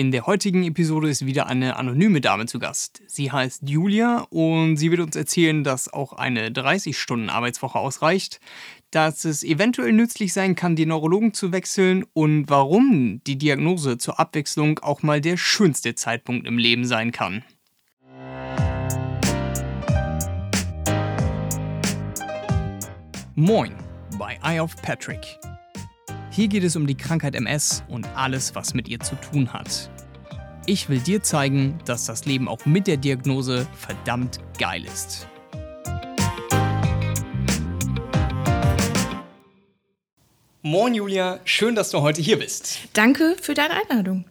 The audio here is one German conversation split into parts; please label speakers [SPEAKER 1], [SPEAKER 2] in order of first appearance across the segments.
[SPEAKER 1] In der heutigen Episode ist wieder eine anonyme Dame zu Gast. Sie heißt Julia und sie wird uns erzählen, dass auch eine 30-Stunden-Arbeitswoche ausreicht, dass es eventuell nützlich sein kann, den Neurologen zu wechseln und warum die Diagnose zur Abwechslung auch mal der schönste Zeitpunkt im Leben sein kann. Moin bei Eye of Patrick. Hier geht es um die Krankheit MS und alles, was mit ihr zu tun hat. Ich will dir zeigen, dass das Leben auch mit der Diagnose verdammt geil ist. Moin Julia, schön, dass du heute hier bist.
[SPEAKER 2] Danke für deine Einladung.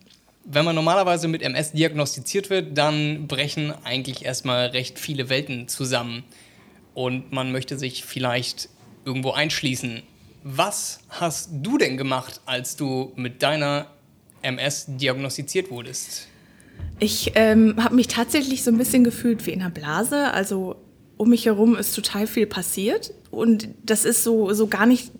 [SPEAKER 1] Wenn man normalerweise mit MS diagnostiziert wird, dann brechen eigentlich erstmal recht viele Welten zusammen. Und man möchte sich vielleicht irgendwo einschließen. Was hast du denn gemacht, als du mit deiner MS diagnostiziert wurdest?
[SPEAKER 2] Ich ähm, habe mich tatsächlich so ein bisschen gefühlt wie in einer Blase. Also um mich herum ist total viel passiert und das ist so, so gar nicht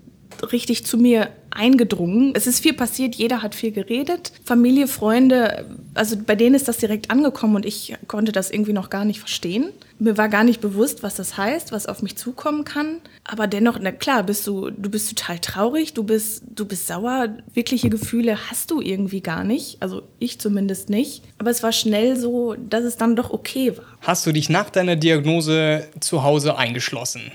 [SPEAKER 2] richtig zu mir eingedrungen. Es ist viel passiert, jeder hat viel geredet. Familie, Freunde, also bei denen ist das direkt angekommen und ich konnte das irgendwie noch gar nicht verstehen. Mir war gar nicht bewusst, was das heißt, was auf mich zukommen kann. Aber dennoch, na klar, bist du, du bist total traurig, du bist, du bist sauer. Wirkliche Gefühle hast du irgendwie gar nicht. Also ich zumindest nicht. Aber es war schnell so, dass es dann doch okay war.
[SPEAKER 1] Hast du dich nach deiner Diagnose zu Hause eingeschlossen?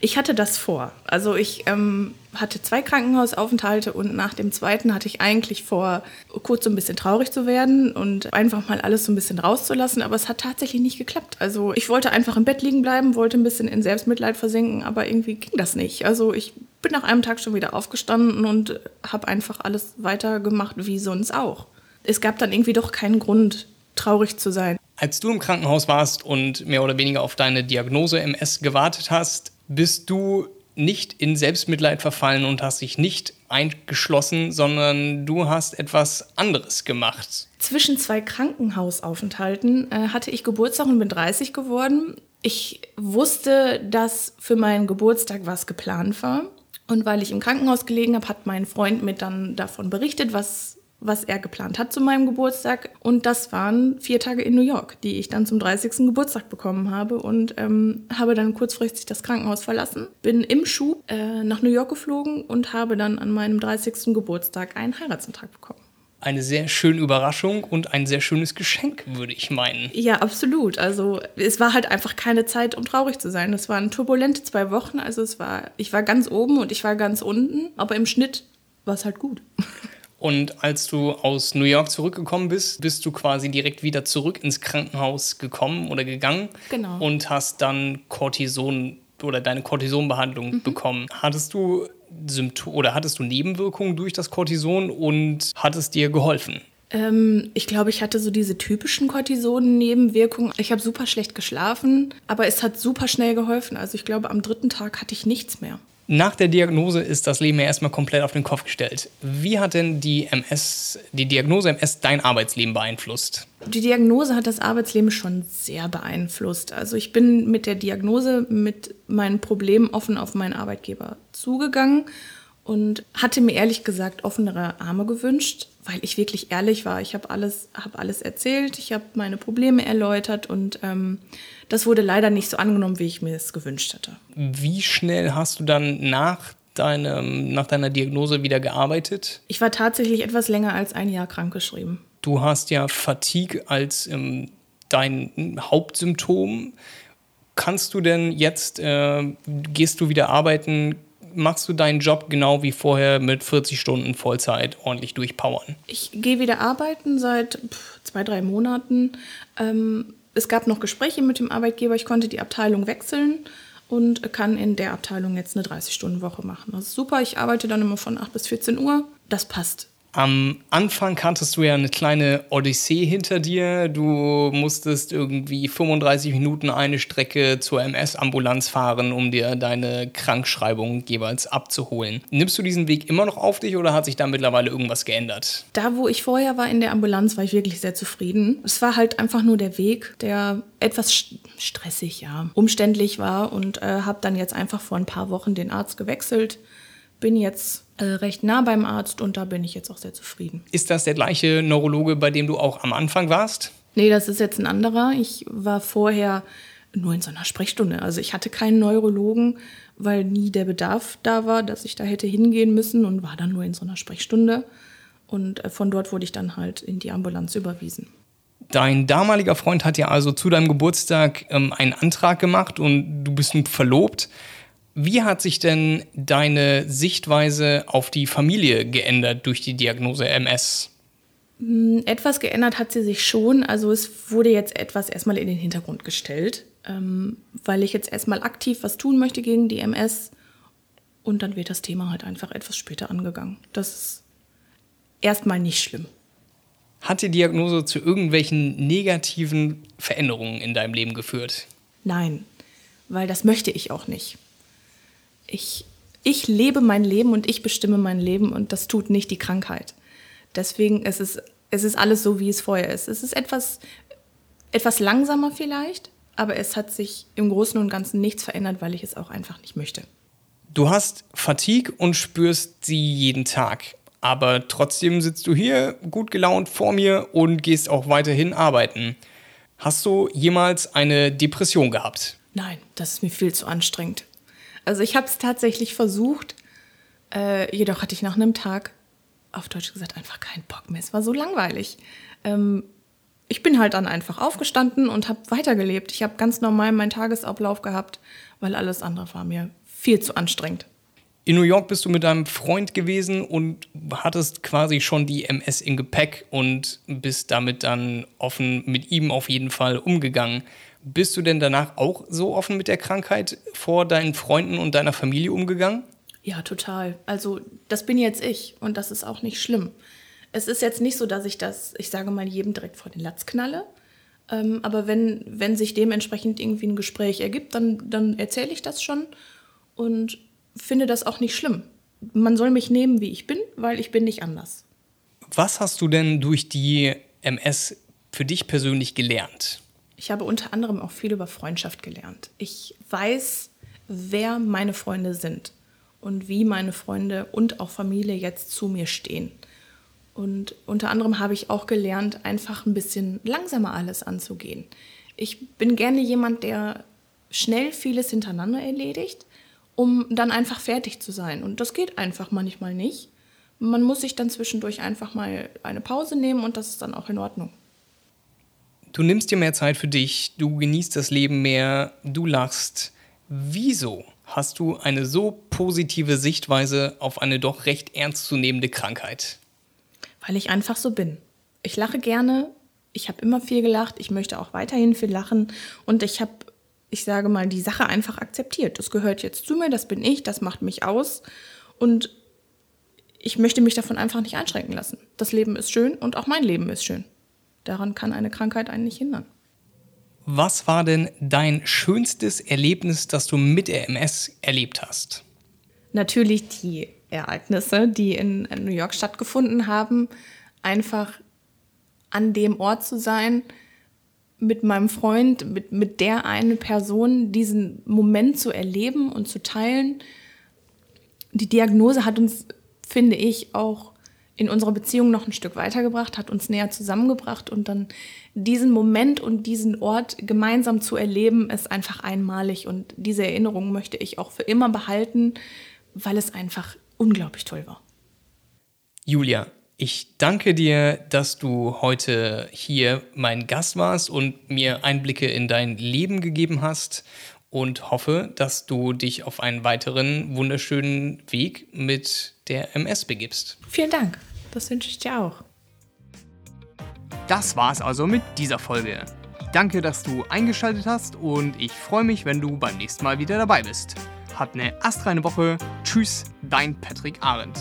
[SPEAKER 2] Ich hatte das vor. Also ich ähm, hatte zwei Krankenhausaufenthalte und nach dem zweiten hatte ich eigentlich vor, kurz so ein bisschen traurig zu werden und einfach mal alles so ein bisschen rauszulassen. Aber es hat tatsächlich nicht geklappt. Also ich wollte einfach im Bett liegen bleiben, wollte ein bisschen in Selbstmitleid versinken, aber irgendwie ging das nicht. Also ich bin nach einem Tag schon wieder aufgestanden und habe einfach alles weitergemacht wie sonst auch. Es gab dann irgendwie doch keinen Grund, traurig zu sein.
[SPEAKER 1] Als du im Krankenhaus warst und mehr oder weniger auf deine Diagnose MS gewartet hast, bist du nicht in Selbstmitleid verfallen und hast dich nicht eingeschlossen, sondern du hast etwas anderes gemacht.
[SPEAKER 2] Zwischen zwei Krankenhausaufenthalten äh, hatte ich Geburtstag und bin 30 geworden. Ich wusste, dass für meinen Geburtstag was geplant war. Und weil ich im Krankenhaus gelegen habe, hat mein Freund mir dann davon berichtet, was was er geplant hat zu meinem Geburtstag. Und das waren vier Tage in New York, die ich dann zum 30. Geburtstag bekommen habe und ähm, habe dann kurzfristig das Krankenhaus verlassen, bin im Schub äh, nach New York geflogen und habe dann an meinem 30. Geburtstag einen Heiratsantrag bekommen
[SPEAKER 1] eine sehr schöne Überraschung und ein sehr schönes Geschenk, würde ich meinen.
[SPEAKER 2] Ja, absolut. Also es war halt einfach keine Zeit, um traurig zu sein. Es waren turbulente zwei Wochen. Also es war, ich war ganz oben und ich war ganz unten, aber im Schnitt war es halt gut.
[SPEAKER 1] Und als du aus New York zurückgekommen bist, bist du quasi direkt wieder zurück ins Krankenhaus gekommen oder gegangen.
[SPEAKER 2] Genau.
[SPEAKER 1] Und hast dann Cortison oder deine Cortisonbehandlung mhm. bekommen. Hattest du Symptome oder hattest du Nebenwirkungen durch das Cortison und hat es dir geholfen?
[SPEAKER 2] Ähm, ich glaube, ich hatte so diese typischen Cortison-Nebenwirkungen. Ich habe super schlecht geschlafen, aber es hat super schnell geholfen. Also ich glaube, am dritten Tag hatte ich nichts mehr.
[SPEAKER 1] Nach der Diagnose ist das Leben ja erstmal komplett auf den Kopf gestellt. Wie hat denn die MS, die Diagnose MS dein Arbeitsleben beeinflusst?
[SPEAKER 2] Die Diagnose hat das Arbeitsleben schon sehr beeinflusst. Also ich bin mit der Diagnose, mit meinen Problemen offen auf meinen Arbeitgeber zugegangen und hatte mir ehrlich gesagt offenere Arme gewünscht, weil ich wirklich ehrlich war. Ich habe alles, hab alles erzählt, ich habe meine Probleme erläutert und ähm, das wurde leider nicht so angenommen, wie ich mir es gewünscht hätte.
[SPEAKER 1] Wie schnell hast du dann nach deinem, nach deiner Diagnose wieder gearbeitet?
[SPEAKER 2] Ich war tatsächlich etwas länger als ein Jahr krankgeschrieben.
[SPEAKER 1] Du hast ja Fatigue als ähm, dein Hauptsymptom. Kannst du denn jetzt, äh, gehst du wieder arbeiten, machst du deinen Job genau wie vorher mit 40 Stunden Vollzeit ordentlich durchpowern?
[SPEAKER 2] Ich gehe wieder arbeiten seit zwei, drei Monaten. Ähm, es gab noch Gespräche mit dem Arbeitgeber. Ich konnte die Abteilung wechseln und kann in der Abteilung jetzt eine 30-Stunden-Woche machen. Das ist super. Ich arbeite dann immer von 8 bis 14 Uhr. Das passt.
[SPEAKER 1] Am Anfang kanntest du ja eine kleine Odyssee hinter dir. Du musstest irgendwie 35 Minuten eine Strecke zur MS-Ambulanz fahren, um dir deine Krankschreibung jeweils abzuholen. Nimmst du diesen Weg immer noch auf dich oder hat sich da mittlerweile irgendwas geändert?
[SPEAKER 2] Da, wo ich vorher war in der Ambulanz, war ich wirklich sehr zufrieden. Es war halt einfach nur der Weg, der etwas stressig, ja, umständlich war und äh, habe dann jetzt einfach vor ein paar Wochen den Arzt gewechselt bin jetzt äh, recht nah beim Arzt und da bin ich jetzt auch sehr zufrieden.
[SPEAKER 1] Ist das der gleiche Neurologe, bei dem du auch am Anfang warst?
[SPEAKER 2] Nee, das ist jetzt ein anderer. Ich war vorher nur in so einer Sprechstunde. Also ich hatte keinen Neurologen, weil nie der Bedarf da war, dass ich da hätte hingehen müssen und war dann nur in so einer Sprechstunde. Und äh, von dort wurde ich dann halt in die Ambulanz überwiesen.
[SPEAKER 1] Dein damaliger Freund hat ja also zu deinem Geburtstag ähm, einen Antrag gemacht und du bist nun verlobt. Wie hat sich denn deine Sichtweise auf die Familie geändert durch die Diagnose MS?
[SPEAKER 2] Hm, etwas geändert hat sie sich schon. Also es wurde jetzt etwas erstmal in den Hintergrund gestellt, ähm, weil ich jetzt erstmal aktiv was tun möchte gegen die MS. Und dann wird das Thema halt einfach etwas später angegangen. Das ist erstmal nicht schlimm.
[SPEAKER 1] Hat die Diagnose zu irgendwelchen negativen Veränderungen in deinem Leben geführt?
[SPEAKER 2] Nein, weil das möchte ich auch nicht. Ich, ich lebe mein Leben und ich bestimme mein Leben und das tut nicht die Krankheit. Deswegen ist es, es ist alles so, wie es vorher ist. Es ist etwas, etwas langsamer vielleicht, aber es hat sich im Großen und Ganzen nichts verändert, weil ich es auch einfach nicht möchte.
[SPEAKER 1] Du hast Fatigue und spürst sie jeden Tag. Aber trotzdem sitzt du hier gut gelaunt vor mir und gehst auch weiterhin arbeiten. Hast du jemals eine Depression gehabt?
[SPEAKER 2] Nein, das ist mir viel zu anstrengend. Also ich habe es tatsächlich versucht, äh, jedoch hatte ich nach einem Tag auf Deutsch gesagt einfach keinen Bock mehr. Es war so langweilig. Ähm, ich bin halt dann einfach aufgestanden und habe weitergelebt. Ich habe ganz normal meinen Tagesablauf gehabt, weil alles andere war mir viel zu anstrengend.
[SPEAKER 1] In New York bist du mit deinem Freund gewesen und hattest quasi schon die MS im Gepäck und bist damit dann offen mit ihm auf jeden Fall umgegangen. Bist du denn danach auch so offen mit der Krankheit vor deinen Freunden und deiner Familie umgegangen?
[SPEAKER 2] Ja, total. Also das bin jetzt ich und das ist auch nicht schlimm. Es ist jetzt nicht so, dass ich das, ich sage mal, jedem direkt vor den Latz knalle. Ähm, aber wenn, wenn sich dementsprechend irgendwie ein Gespräch ergibt, dann, dann erzähle ich das schon und finde das auch nicht schlimm. Man soll mich nehmen, wie ich bin, weil ich bin nicht anders.
[SPEAKER 1] Was hast du denn durch die MS für dich persönlich gelernt?
[SPEAKER 2] Ich habe unter anderem auch viel über Freundschaft gelernt. Ich weiß, wer meine Freunde sind und wie meine Freunde und auch Familie jetzt zu mir stehen. Und unter anderem habe ich auch gelernt, einfach ein bisschen langsamer alles anzugehen. Ich bin gerne jemand, der schnell vieles hintereinander erledigt, um dann einfach fertig zu sein. Und das geht einfach manchmal nicht. Man muss sich dann zwischendurch einfach mal eine Pause nehmen und das ist dann auch in Ordnung.
[SPEAKER 1] Du nimmst dir mehr Zeit für dich, du genießt das Leben mehr, du lachst. Wieso hast du eine so positive Sichtweise auf eine doch recht ernstzunehmende Krankheit?
[SPEAKER 2] Weil ich einfach so bin. Ich lache gerne, ich habe immer viel gelacht, ich möchte auch weiterhin viel lachen und ich habe, ich sage mal, die Sache einfach akzeptiert. Das gehört jetzt zu mir, das bin ich, das macht mich aus und ich möchte mich davon einfach nicht einschränken lassen. Das Leben ist schön und auch mein Leben ist schön. Daran kann eine Krankheit einen nicht hindern.
[SPEAKER 1] Was war denn dein schönstes Erlebnis, das du mit der MS erlebt hast?
[SPEAKER 2] Natürlich die Ereignisse, die in New York stattgefunden haben. Einfach an dem Ort zu sein, mit meinem Freund, mit, mit der einen Person, diesen Moment zu erleben und zu teilen. Die Diagnose hat uns, finde ich, auch in unserer Beziehung noch ein Stück weitergebracht, hat uns näher zusammengebracht und dann diesen Moment und diesen Ort gemeinsam zu erleben, ist einfach einmalig und diese Erinnerung möchte ich auch für immer behalten, weil es einfach unglaublich toll war.
[SPEAKER 1] Julia, ich danke dir, dass du heute hier mein Gast warst und mir Einblicke in dein Leben gegeben hast und hoffe, dass du dich auf einen weiteren wunderschönen Weg mit der MS begibst.
[SPEAKER 2] Vielen Dank. Das wünsche ich dir auch.
[SPEAKER 1] Das war's also mit dieser Folge. Danke, dass du eingeschaltet hast und ich freue mich, wenn du beim nächsten Mal wieder dabei bist. Hat eine astreine Woche. Tschüss, dein Patrick Arendt.